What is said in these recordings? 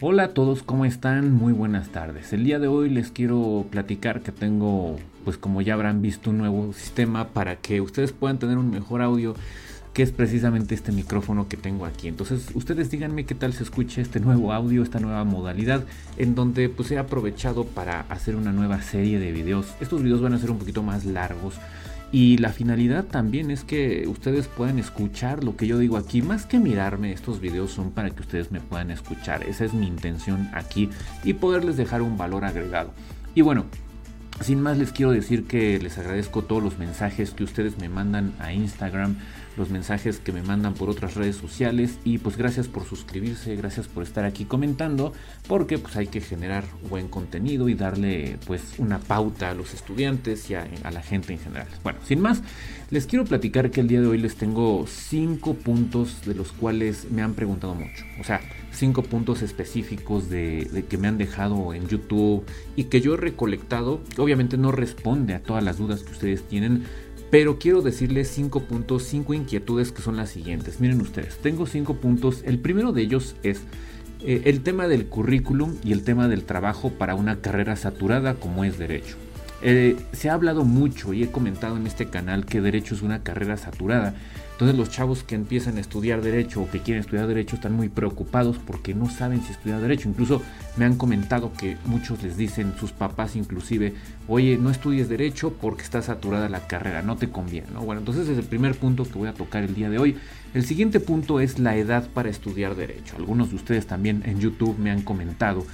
Hola a todos, ¿cómo están? Muy buenas tardes. El día de hoy les quiero platicar que tengo, pues como ya habrán visto, un nuevo sistema para que ustedes puedan tener un mejor audio, que es precisamente este micrófono que tengo aquí. Entonces, ustedes díganme qué tal se escucha este nuevo audio, esta nueva modalidad, en donde pues he aprovechado para hacer una nueva serie de videos. Estos videos van a ser un poquito más largos y la finalidad también es que ustedes puedan escuchar lo que yo digo aquí. Más que mirarme, estos videos son para que ustedes me puedan escuchar. Esa es mi intención aquí y poderles dejar un valor agregado. Y bueno, sin más les quiero decir que les agradezco todos los mensajes que ustedes me mandan a Instagram, los mensajes que me mandan por otras redes sociales y pues gracias por suscribirse, gracias por estar aquí comentando, porque pues hay que generar buen contenido y darle pues una pauta a los estudiantes y a, la gente en general. Bueno, sin más, les quiero platicar que el día de hoy les tengo cinco puntos de los cuales me han preguntado mucho. O sea, cinco puntos específicos de, que me han dejado en YouTube y que yo he recolectado. Obviamente no responde a todas las dudas que ustedes tienen, pero quiero decirles cinco puntos, cinco inquietudes que son las siguientes. Miren ustedes, tengo cinco puntos. El primero de ellos es eh, el tema del currículum y el tema del trabajo para una carrera saturada como es derecho. Eh, se ha hablado mucho y he comentado en este canal que derecho es una carrera saturada entonces los chavos que empiezan a estudiar derecho o que quieren estudiar derecho están muy preocupados porque no saben si estudiar derecho. Incluso me han comentado que muchos les dicen, sus papás inclusive, oye, no estudies derecho porque está saturada la carrera, no te conviene. Bueno, entonces es el primer punto que voy a tocar el día de hoy. El siguiente punto es la edad para estudiar derecho. Algunos de ustedes también en YouTube me han comentado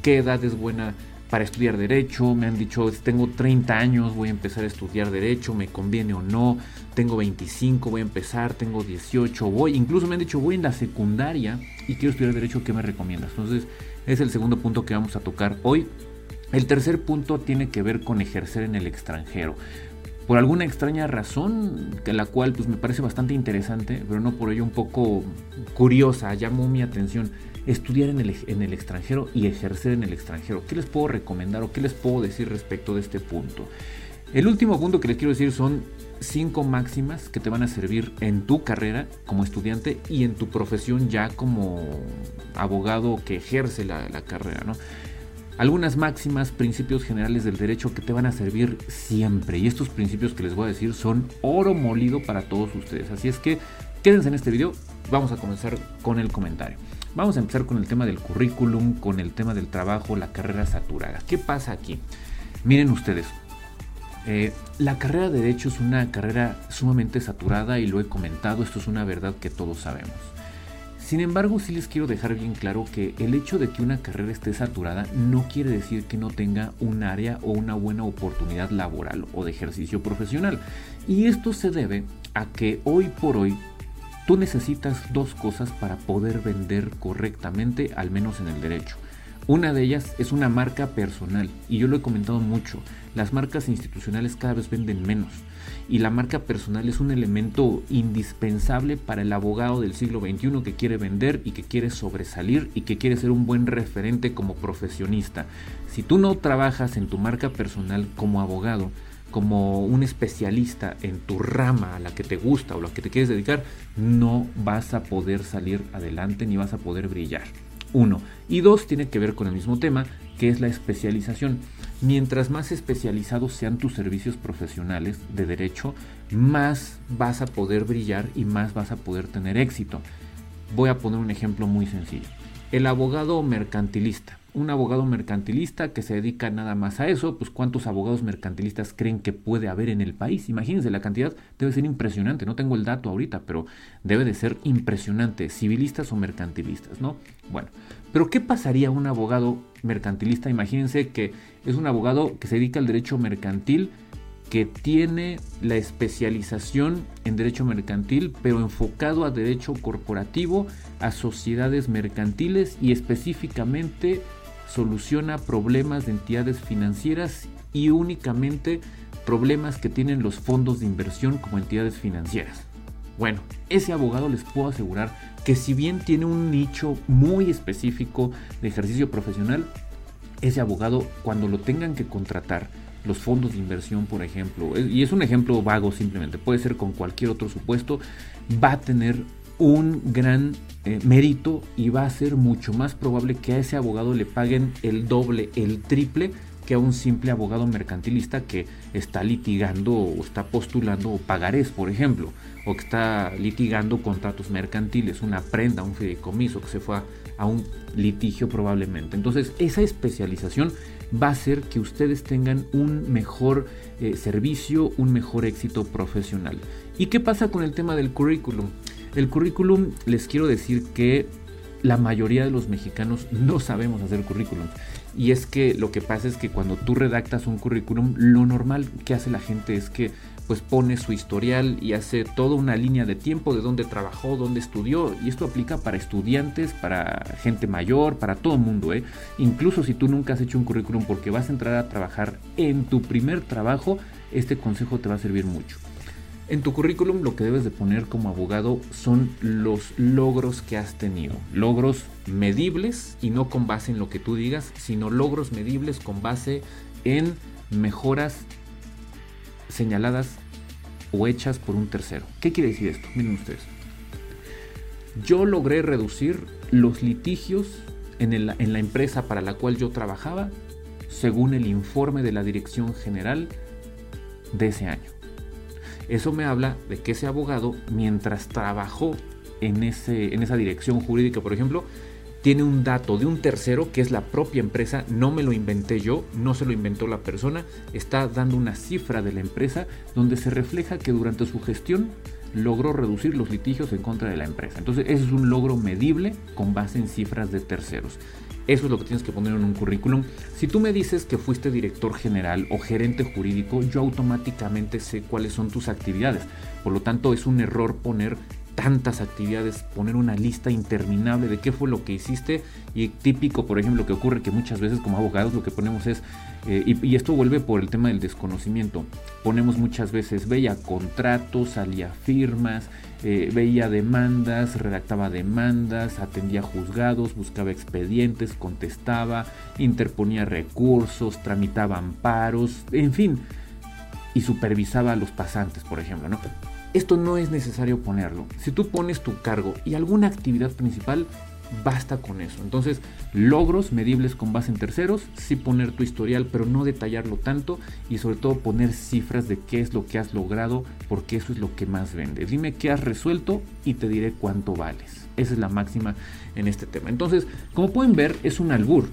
qué edad es buena para estudiar derecho, me han dicho, tengo 30 años, voy a empezar a estudiar derecho, me conviene o no, tengo 25, voy a empezar, tengo 18, voy, incluso me han dicho, voy en la secundaria y quiero estudiar derecho, ¿qué me recomiendas? Entonces, es el segundo punto que vamos a tocar hoy. El tercer punto tiene que ver con ejercer en el extranjero. Por alguna extraña razón, que la cual pues me parece bastante interesante, pero no por ello un poco curiosa, llamó mi atención estudiar en el, en el extranjero y ejercer en el extranjero. ¿Qué les puedo recomendar o qué les puedo decir respecto de este punto? El último punto que les quiero decir son cinco máximas que te van a servir en tu carrera como estudiante y en tu profesión ya como abogado que ejerce la, la carrera, ¿no? Algunas máximas, principios generales del derecho que te van a servir siempre. Y estos principios que les voy a decir son oro molido para todos ustedes. Así es que quédense en este video. Vamos a comenzar con el comentario. Vamos a empezar con el tema del currículum, con el tema del trabajo, la carrera saturada. ¿Qué pasa aquí? Miren ustedes, eh, la carrera de derecho es una carrera sumamente saturada y lo he comentado, esto es una verdad que todos sabemos. Sin embargo, sí les quiero dejar bien claro que el hecho de que una carrera esté saturada no quiere decir que no tenga un área o una buena oportunidad laboral o de ejercicio profesional. Y esto se debe a que hoy por hoy Tú necesitas dos cosas para poder vender correctamente, al menos en el derecho. Una de ellas es una marca personal, y yo lo he comentado mucho, las marcas institucionales cada vez venden menos, y la marca personal es un elemento indispensable para el abogado del siglo XXI que quiere vender y que quiere sobresalir y que quiere ser un buen referente como profesionista. Si tú no trabajas en tu marca personal como abogado, como un especialista en tu rama a la que te gusta o a la que te quieres dedicar, no vas a poder salir adelante ni vas a poder brillar. Uno. Y dos, tiene que ver con el mismo tema, que es la especialización. Mientras más especializados sean tus servicios profesionales de derecho, más vas a poder brillar y más vas a poder tener éxito. Voy a poner un ejemplo muy sencillo. El abogado mercantilista un abogado mercantilista que se dedica nada más a eso, pues cuántos abogados mercantilistas creen que puede haber en el país. Imagínense, la cantidad debe ser impresionante, no tengo el dato ahorita, pero debe de ser impresionante, civilistas o mercantilistas, ¿no? Bueno, pero ¿qué pasaría un abogado mercantilista? Imagínense que es un abogado que se dedica al derecho mercantil, que tiene la especialización en derecho mercantil, pero enfocado a derecho corporativo, a sociedades mercantiles y específicamente soluciona problemas de entidades financieras y únicamente problemas que tienen los fondos de inversión como entidades financieras. Bueno, ese abogado les puedo asegurar que si bien tiene un nicho muy específico de ejercicio profesional, ese abogado cuando lo tengan que contratar, los fondos de inversión, por ejemplo, y es un ejemplo vago simplemente, puede ser con cualquier otro supuesto, va a tener un gran eh, mérito y va a ser mucho más probable que a ese abogado le paguen el doble, el triple que a un simple abogado mercantilista que está litigando o está postulando pagarés, por ejemplo, o que está litigando contratos mercantiles, una prenda, un fideicomiso, que se fue a, un litigio probablemente. Entonces, esa especialización va a hacer que ustedes tengan un mejor eh, servicio, un mejor éxito profesional. ¿Y qué pasa con el tema del currículum? El currículum, les quiero decir que la mayoría de los mexicanos no sabemos hacer currículum. Y es que lo que pasa es que cuando tú redactas un currículum, lo normal que hace la gente es que pues pone su historial y hace toda una línea de tiempo de dónde trabajó, dónde estudió. Y esto aplica para estudiantes, para gente mayor, para todo el mundo. ¿eh? Incluso si tú nunca has hecho un currículum porque vas a entrar a trabajar en tu primer trabajo, este consejo te va a servir mucho. En tu currículum lo que debes de poner como abogado son los logros que has tenido. Logros medibles y no con base en lo que tú digas, sino logros medibles con base en mejoras señaladas o hechas por un tercero. ¿Qué quiere decir esto? Miren ustedes. Yo logré reducir los litigios en, la empresa para la cual yo trabajaba según el informe de la Dirección General de ese año. Eso me habla de que ese abogado, mientras trabajó en, ese, en esa dirección jurídica, por ejemplo, tiene un dato de un tercero que es la propia empresa, no me lo inventé yo, no se lo inventó la persona, está dando una cifra de la empresa donde se refleja que durante su gestión logró reducir los litigios en contra de la empresa. Entonces, ese es un logro medible con base en cifras de terceros. Eso es lo que tienes que poner en un currículum. Si tú me dices que fuiste director general o gerente jurídico, yo automáticamente sé cuáles son tus actividades. Por lo tanto, es un error poner tantas actividades, poner una lista interminable de qué fue lo que hiciste. Y típico, por ejemplo, que ocurre que muchas veces como abogados lo que ponemos es, eh, y, esto vuelve por el tema del desconocimiento, ponemos muchas veces, veía contratos, salía firmas, eh, veía demandas, redactaba demandas, atendía juzgados, buscaba expedientes, contestaba, interponía recursos, tramitaba amparos, en fin, y supervisaba a los pasantes, por ejemplo, ¿no? Esto no es necesario ponerlo. Si tú pones tu cargo y alguna actividad principal, basta con eso. Entonces, logros medibles con base en terceros, sí poner tu historial, pero no detallarlo tanto y sobre todo poner cifras de qué es lo que has logrado, porque eso es lo que más vende. Dime qué has resuelto y te diré cuánto vales. Esa es la máxima en este tema. Entonces, como pueden ver, es un albur.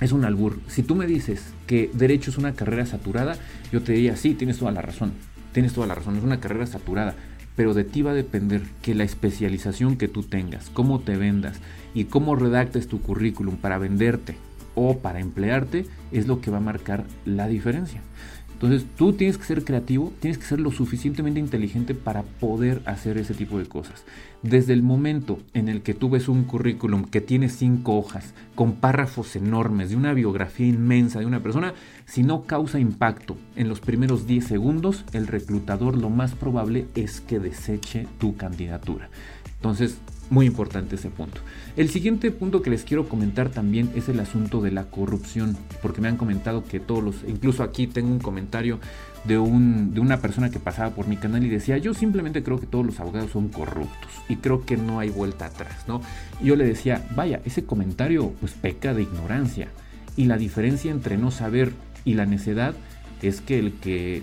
Es un albur. Si tú me dices que derecho es una carrera saturada, yo te diría, sí, tienes toda la razón tienes toda la razón, es una carrera saturada, pero de ti va a depender que la especialización que tú tengas, cómo te vendas y cómo redactes tu currículum para venderte o para emplearte es lo que va a marcar la diferencia. Entonces tú tienes que ser creativo, tienes que ser lo suficientemente inteligente para poder hacer ese tipo de cosas. Desde el momento en el que tú ves un currículum que tiene cinco hojas, con párrafos enormes, de una biografía inmensa de una persona, si no causa impacto en los primeros 10 segundos, el reclutador lo más probable es que deseche tu candidatura. Entonces, muy importante ese punto. El siguiente punto que les quiero comentar también es el asunto de la corrupción, porque me han comentado que todos los, incluso aquí tengo un comentario de, un, de una persona que pasaba por mi canal y decía, yo simplemente creo que todos los abogados son corruptos y creo que no hay vuelta atrás, ¿no? Yo le decía, vaya, ese comentario pues peca de ignorancia y la diferencia entre no saber y la necedad es que el que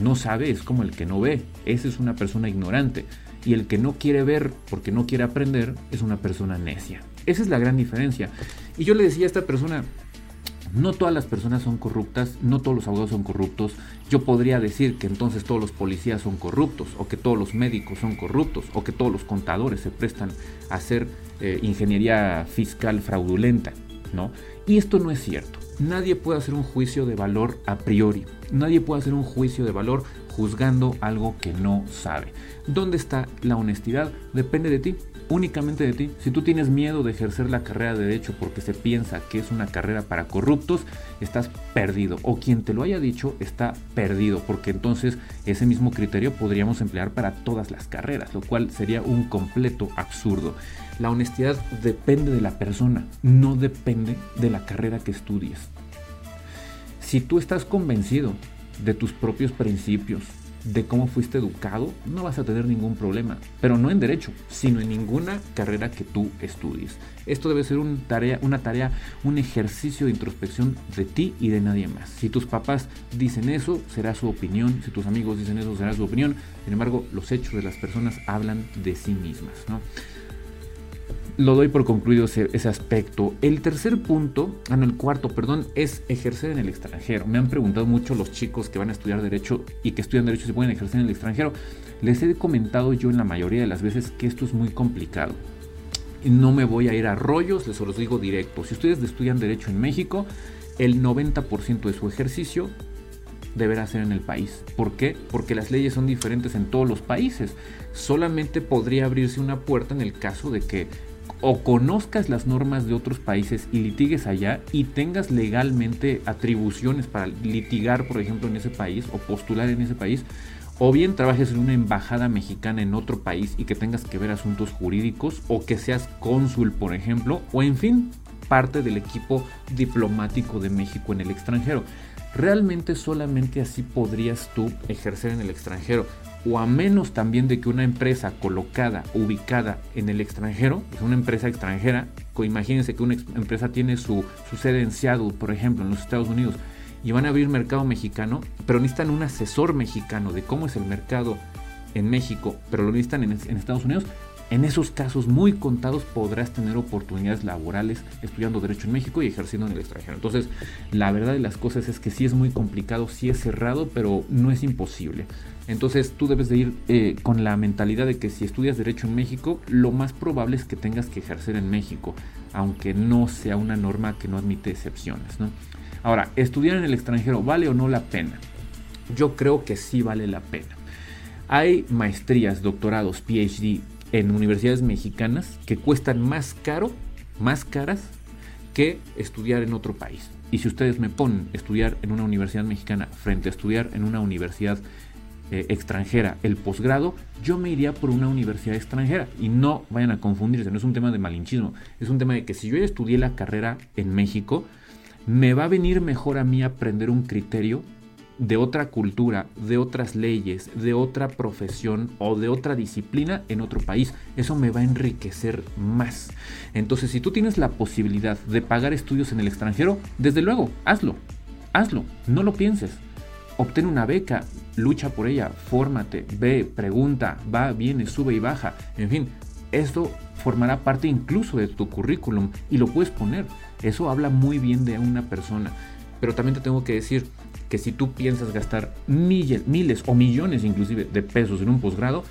no sabe es como el que no ve, esa es una persona ignorante y el que no quiere ver porque no quiere aprender es una persona necia. Esa es la gran diferencia. Y yo le decía a esta persona, no todas las personas son corruptas, no todos los abogados son corruptos. Yo podría decir que entonces todos los policías son corruptos, o que todos los médicos son corruptos, o que todos los contadores se prestan a hacer eh, ingeniería fiscal fraudulenta, ¿no? Y esto no es cierto. Nadie puede hacer un juicio de valor a priori. Nadie puede hacer un juicio de valor juzgando algo que no sabe. ¿Dónde está la honestidad? Depende de ti, únicamente de ti. Si tú tienes miedo de ejercer la carrera de derecho porque se piensa que es una carrera para corruptos, estás perdido. O quien te lo haya dicho está perdido, porque entonces ese mismo criterio podríamos emplear para todas las carreras, lo cual sería un completo absurdo. La honestidad depende de la persona, no depende de la carrera que estudies. Si tú estás convencido de tus propios principios, de cómo fuiste educado, no vas a tener ningún problema. Pero no en derecho, sino en ninguna carrera que tú estudies. Esto debe ser una tarea, un ejercicio de introspección de ti y de nadie más. Si tus papás dicen eso, será su opinión. Si tus amigos dicen eso, será su opinión. Sin embargo, los hechos de las personas hablan de sí mismas. Lo doy por concluido ese, aspecto. El tercer punto, ah, no, el cuarto, perdón, es ejercer en el extranjero. Me han preguntado mucho los chicos que van a estudiar Derecho y que estudian Derecho si pueden ejercer en el extranjero. Les he comentado yo en la mayoría de las veces que esto es muy complicado. No me voy a ir a rollos, les los digo directo. Si ustedes estudian Derecho en México, el 90% de su ejercicio deberá ser en el país. ¿Por qué? Porque las leyes son diferentes en todos los países. Solamente podría abrirse una puerta en el caso de que o conozcas las normas de otros países y litigues allá y tengas legalmente atribuciones para litigar, por ejemplo, en ese país o postular en ese país, o bien trabajes en una embajada mexicana en otro país y que tengas que ver asuntos jurídicos, o que seas cónsul, por ejemplo, o en fin, parte del equipo diplomático de México en el extranjero. Realmente solamente así podrías tú ejercer en el extranjero o a menos también de que una empresa colocada, ubicada en el extranjero, es una empresa extranjera, imagínense que una empresa tiene su, sede en Seattle, por ejemplo, en los Estados Unidos, y van a abrir mercado mexicano, pero necesitan un asesor mexicano de cómo es el mercado en México, pero lo necesitan en, en Estados Unidos, en esos casos muy contados podrás tener oportunidades laborales estudiando Derecho en México y ejerciendo en el extranjero. Entonces, la verdad de las cosas es que sí es muy complicado, sí es cerrado, pero no es imposible. Entonces, tú debes de ir eh, con la mentalidad de que si estudias Derecho en México, lo más probable es que tengas que ejercer en México, aunque no sea una norma que no admite excepciones. Ahora, ¿estudiar en el extranjero vale o no la pena? Yo creo que sí vale la pena. Hay maestrías, doctorados, PhD en universidades mexicanas que cuestan más caro, más caras que estudiar en otro país. Y si ustedes me ponen estudiar en una universidad mexicana frente a estudiar en una universidad eh, extranjera el posgrado, yo me iría por una universidad extranjera. Y no vayan a confundirse, no es un tema de malinchismo, es un tema de que si yo estudié la carrera en México, me va a venir mejor a mí aprender un criterio de otra cultura, de otras leyes, de otra profesión o de otra disciplina en otro país. Eso me va a enriquecer más. Entonces, si tú tienes la posibilidad de pagar estudios en el extranjero, desde luego, hazlo. Hazlo, no lo pienses. Obtén una beca, lucha por ella, fórmate, ve, pregunta, va, viene, sube y baja. En fin, esto formará parte incluso de tu currículum y lo puedes poner. Eso habla muy bien de una persona. Pero también te tengo que decir, que si tú piensas gastar miles, miles o millones inclusive de pesos en un posgrado,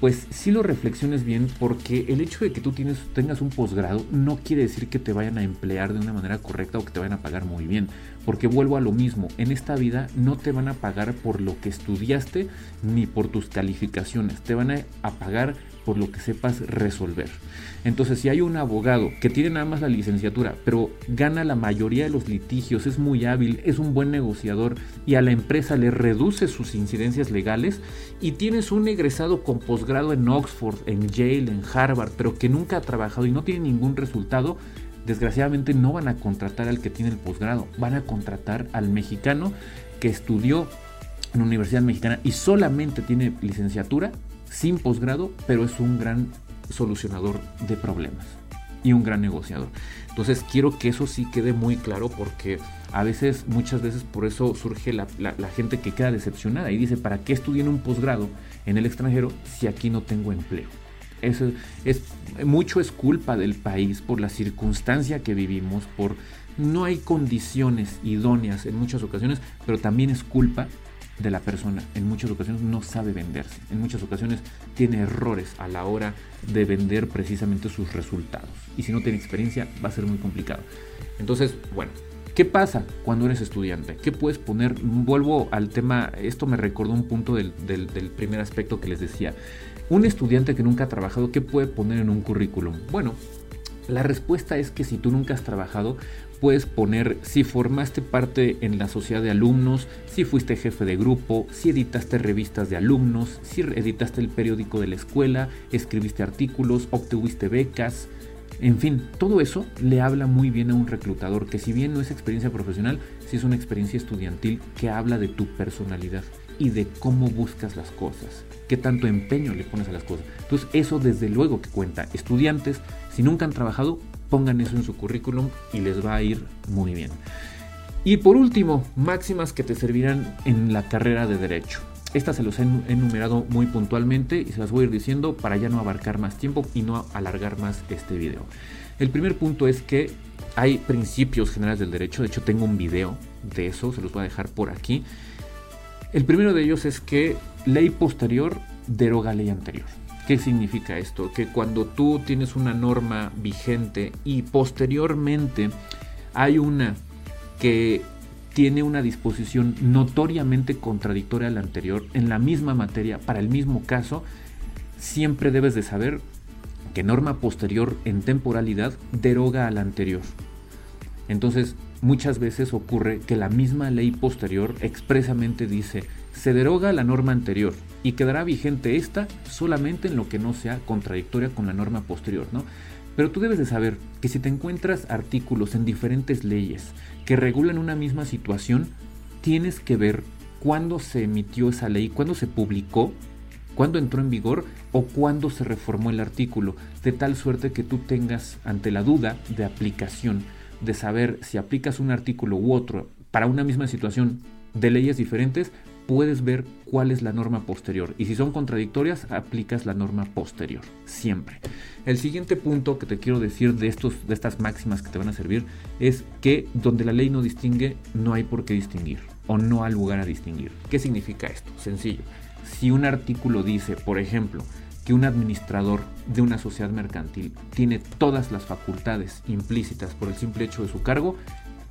pues sí lo reflexiones bien porque el hecho de que tú tienes, tengas un posgrado no quiere decir que te vayan a emplear de una manera correcta o que te vayan a pagar muy bien. Porque vuelvo a lo mismo, en esta vida no te van a pagar por lo que estudiaste ni por tus calificaciones, te van a pagar por lo que sepas resolver. Entonces, si hay un abogado que tiene nada más la licenciatura, pero gana la mayoría de los litigios, es muy hábil, es un buen negociador y a la empresa le reduce sus incidencias legales, y tienes un egresado con posgrado en Oxford, en Yale, en Harvard, pero que nunca ha trabajado y no tiene ningún resultado, desgraciadamente no van a contratar al que tiene el posgrado, van a contratar al mexicano que estudió en una universidad mexicana y solamente tiene licenciatura sin posgrado, pero es un gran solucionador de problemas y un gran negociador. Entonces quiero que eso sí quede muy claro porque a veces, muchas veces por eso surge la, gente que queda decepcionada y dice, ¿para qué estudié en un posgrado en el extranjero si aquí no tengo empleo? Eso es, mucho es culpa del país por la circunstancia que vivimos, por no hay condiciones idóneas en muchas ocasiones, pero también es culpa de la persona. En muchas ocasiones no sabe venderse. En muchas ocasiones tiene errores a la hora de vender precisamente sus resultados. Y si no tiene experiencia va a ser muy complicado. Entonces, bueno, ¿qué pasa cuando eres estudiante? ¿Qué puedes poner? Vuelvo al tema, esto me recordó un punto del, del primer aspecto que les decía. Un estudiante que nunca ha trabajado, ¿qué puede poner en un currículum? Bueno, la respuesta es que si tú nunca has trabajado, puedes poner si formaste parte en la sociedad de alumnos, si fuiste jefe de grupo, si editaste revistas de alumnos, si editaste el periódico de la escuela, escribiste artículos, obtuviste becas. En fin, todo eso le habla muy bien a un reclutador que si bien no es experiencia profesional, sí es una experiencia estudiantil que habla de tu personalidad y de cómo buscas las cosas, qué tanto empeño le pones a las cosas. Entonces eso desde luego que cuenta. Estudiantes, si nunca han trabajado, pongan eso en su currículum y les va a ir muy bien. Y por último, máximas que te servirán en la carrera de derecho. Estas se los he enumerado muy puntualmente y se las voy a ir diciendo para ya no abarcar más tiempo y no alargar más este video. El primer punto es que hay principios generales del derecho, de hecho tengo un video de eso, se los voy a dejar por aquí. El primero de ellos es que ley posterior deroga ley anterior. ¿Qué significa esto? Que cuando tú tienes una norma vigente y posteriormente hay una que tiene una disposición notoriamente contradictoria a la anterior en la misma materia para el mismo caso, siempre debes de saber que norma posterior en temporalidad deroga a la anterior. Entonces, muchas veces ocurre que la misma ley posterior expresamente dice, se deroga la norma anterior y quedará vigente esta solamente en lo que no sea contradictoria con la norma posterior, ¿no? Pero tú debes de saber que si te encuentras artículos en diferentes leyes que regulan una misma situación, tienes que ver cuándo se emitió esa ley, cuándo se publicó, cuándo entró en vigor o cuándo se reformó el artículo, de tal suerte que tú tengas ante la duda de aplicación, de saber si aplicas un artículo u otro para una misma situación de leyes diferentes, puedes ver cuál es la norma posterior. Y si son contradictorias, aplicas la norma posterior, siempre. El siguiente punto que te quiero decir de, estos, de estas máximas que te van a servir es que donde la ley no distingue, no hay por qué distinguir o no hay lugar a distinguir. ¿Qué significa esto? Sencillo. Si un artículo dice, por ejemplo, que un administrador de una sociedad mercantil tiene todas las facultades implícitas por el simple hecho de su cargo,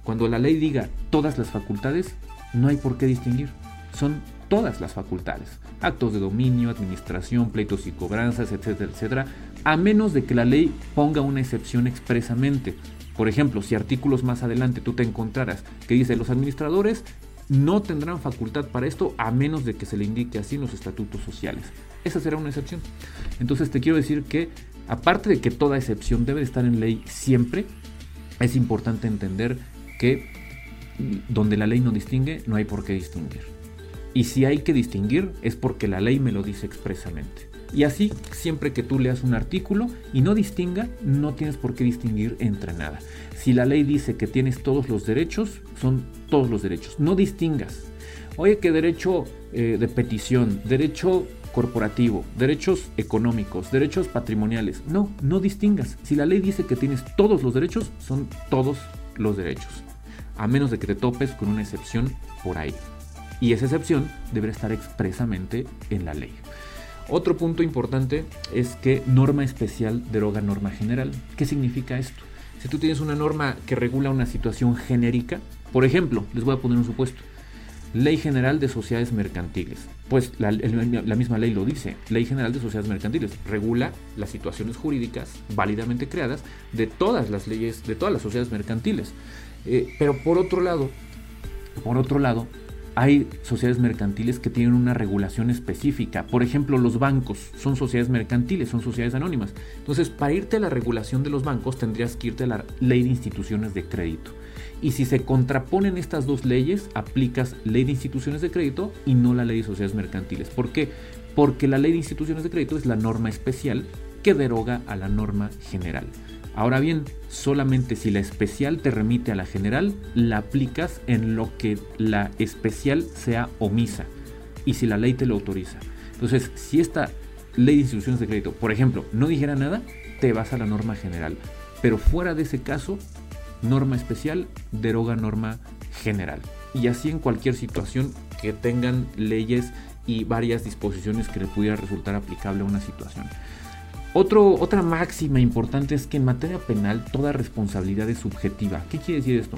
cuando la ley diga todas las facultades, no hay por qué distinguir son todas las facultades, actos de dominio, administración, pleitos y cobranzas, etcétera, etcétera, a menos de que la ley ponga una excepción expresamente. Por ejemplo, si artículos más adelante tú te encontraras que dice los administradores no tendrán facultad para esto a menos de que se le indique así en los estatutos sociales. Esa será una excepción. Entonces te quiero decir que, aparte de que toda excepción debe estar en ley siempre, es importante entender que donde la ley no distingue, no hay por qué distinguir. Y si hay que distinguir es porque la ley me lo dice expresamente. Y así, siempre que tú leas un artículo y no distinga, no tienes por qué distinguir entre nada. Si la ley dice que tienes todos los derechos, son todos los derechos. No distingas. Oye, que derecho eh, de petición, derecho corporativo, derechos económicos, derechos patrimoniales. No, no distingas. Si la ley dice que tienes todos los derechos, son todos los derechos. A menos de que te topes con una excepción por ahí y esa excepción deberá estar expresamente en la ley. Otro punto importante es que norma especial deroga norma general. ¿Qué significa esto? Si tú tienes una norma que regula una situación genérica, por ejemplo, les voy a poner un supuesto. Ley General de Sociedades Mercantiles. Pues la, misma ley lo dice. Ley General de Sociedades Mercantiles regula las situaciones jurídicas válidamente creadas de todas las leyes, de todas las sociedades mercantiles. Eh, pero por otro lado, por otro lado, hay sociedades mercantiles que tienen una regulación específica. Por ejemplo, los bancos son sociedades mercantiles, son sociedades anónimas. Entonces, para irte a la regulación de los bancos, tendrías que irte a la ley de instituciones de crédito. Y si se contraponen estas dos leyes, aplicas ley de instituciones de crédito y no la ley de sociedades mercantiles. ¿Por qué? Porque la ley de instituciones de crédito es la norma especial que deroga a la norma general. Ahora bien, solamente si la especial te remite a la general, la aplicas en lo que la especial sea omisa y si la ley te lo autoriza. Entonces, si esta ley de instituciones de crédito, por ejemplo, no dijera nada, te vas a la norma general. Pero fuera de ese caso, norma especial deroga norma general. Y así en cualquier situación que tengan leyes y varias disposiciones que le pudiera resultar aplicable a una situación otra máxima importante es que en materia penal toda responsabilidad es subjetiva. ¿Qué quiere decir esto?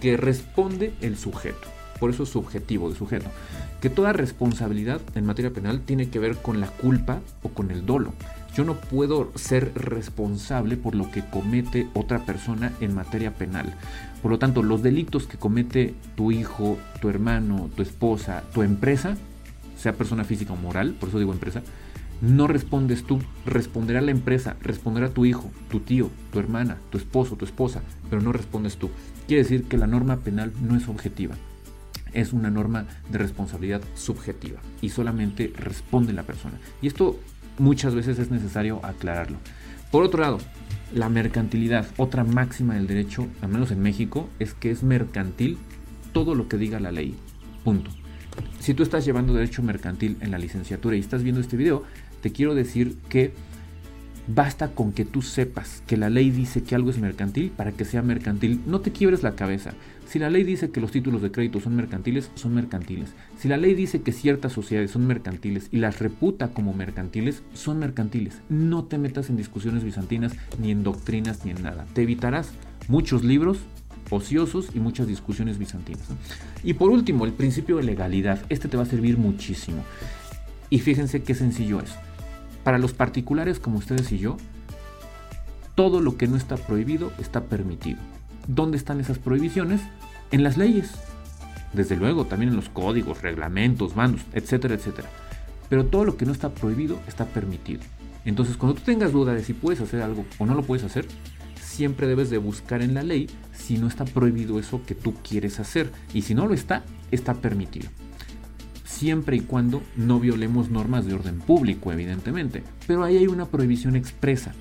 Que responde el sujeto. Por eso es subjetivo de sujeto. Que toda responsabilidad en materia penal tiene que ver con la culpa o con el dolo. Yo no puedo ser responsable por lo que comete otra persona en materia penal. Por lo tanto, los delitos que comete tu hijo, tu hermano, tu esposa, tu empresa, sea persona física o moral, por eso digo empresa, no respondes tú, responderá la empresa, responderá tu hijo, tu tío, tu hermana, tu esposo, tu esposa, pero no respondes tú. Quiere decir que la norma penal no es objetiva. es una norma de responsabilidad subjetiva y solamente responde la persona. Y esto muchas veces es necesario aclararlo. Por otro lado, la mercantilidad, otra máxima del derecho, al menos en México, es que es mercantil todo lo que diga la ley. Punto. Si tú estás llevando derecho mercantil en la licenciatura y estás viendo este video, te quiero decir que basta con que tú sepas que la ley dice que algo es mercantil para que sea mercantil. No te quiebres la cabeza. Si la ley dice que los títulos de crédito son mercantiles, son mercantiles. Si la ley dice que ciertas sociedades son mercantiles y las reputa como mercantiles, son mercantiles. No te metas en discusiones bizantinas, ni en doctrinas, ni en nada. Te evitarás muchos libros ociosos y muchas discusiones bizantinas. Y por último, el principio de legalidad. Este te va a servir muchísimo. Y fíjense qué sencillo es. Para los particulares como ustedes y yo, todo lo que no está prohibido está permitido. ¿Dónde están esas prohibiciones? En las leyes. Desde luego, también en los códigos, reglamentos, mandos, etcétera, etcétera. Pero todo lo que no está prohibido está permitido. Entonces, cuando tú tengas duda de si puedes hacer algo o no lo puedes hacer, siempre debes de buscar en la ley si no está prohibido eso que tú quieres hacer. Y si no lo está, está permitido. Siempre y cuando no violemos normas de orden público, evidentemente. Pero ahí hay una prohibición expresa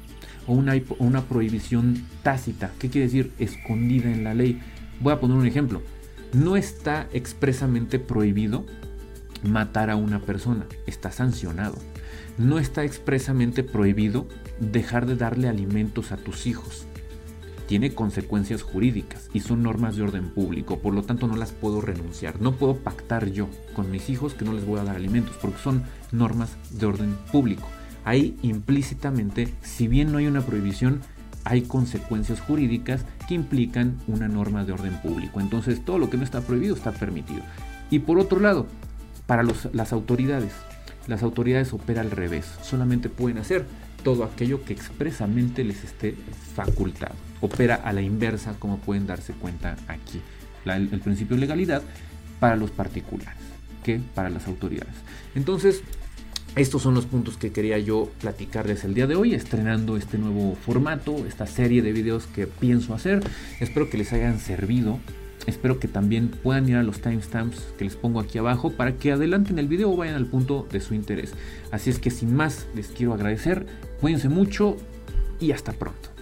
o una, prohibición tácita. ¿Qué quiere decir? Escondida en la ley. Voy a poner un ejemplo. No está expresamente prohibido matar a una persona. Está sancionado. No está expresamente prohibido dejar de darle alimentos a tus hijos tiene consecuencias jurídicas y son normas de orden público, por lo tanto no las puedo renunciar. No puedo pactar yo con mis hijos que no les voy a dar alimentos porque son normas de orden público. Ahí implícitamente, si bien no hay una prohibición, hay consecuencias jurídicas que implican una norma de orden público. Entonces todo lo que no está prohibido está permitido. Y por otro lado, para las autoridades, las autoridades operan al revés. Solamente pueden hacer todo aquello que expresamente les esté facultado. Opera a la inversa, como pueden darse cuenta aquí. el, principio de legalidad para los particulares que para las autoridades. Entonces, estos son los puntos que quería yo platicarles el día de hoy, estrenando este nuevo formato, esta serie de videos que pienso hacer. Espero que les hayan servido Espero que también puedan ir a los timestamps que les pongo aquí abajo para que adelanten el video o vayan al punto de su interés. Así es que sin más les quiero agradecer, cuídense mucho y hasta pronto.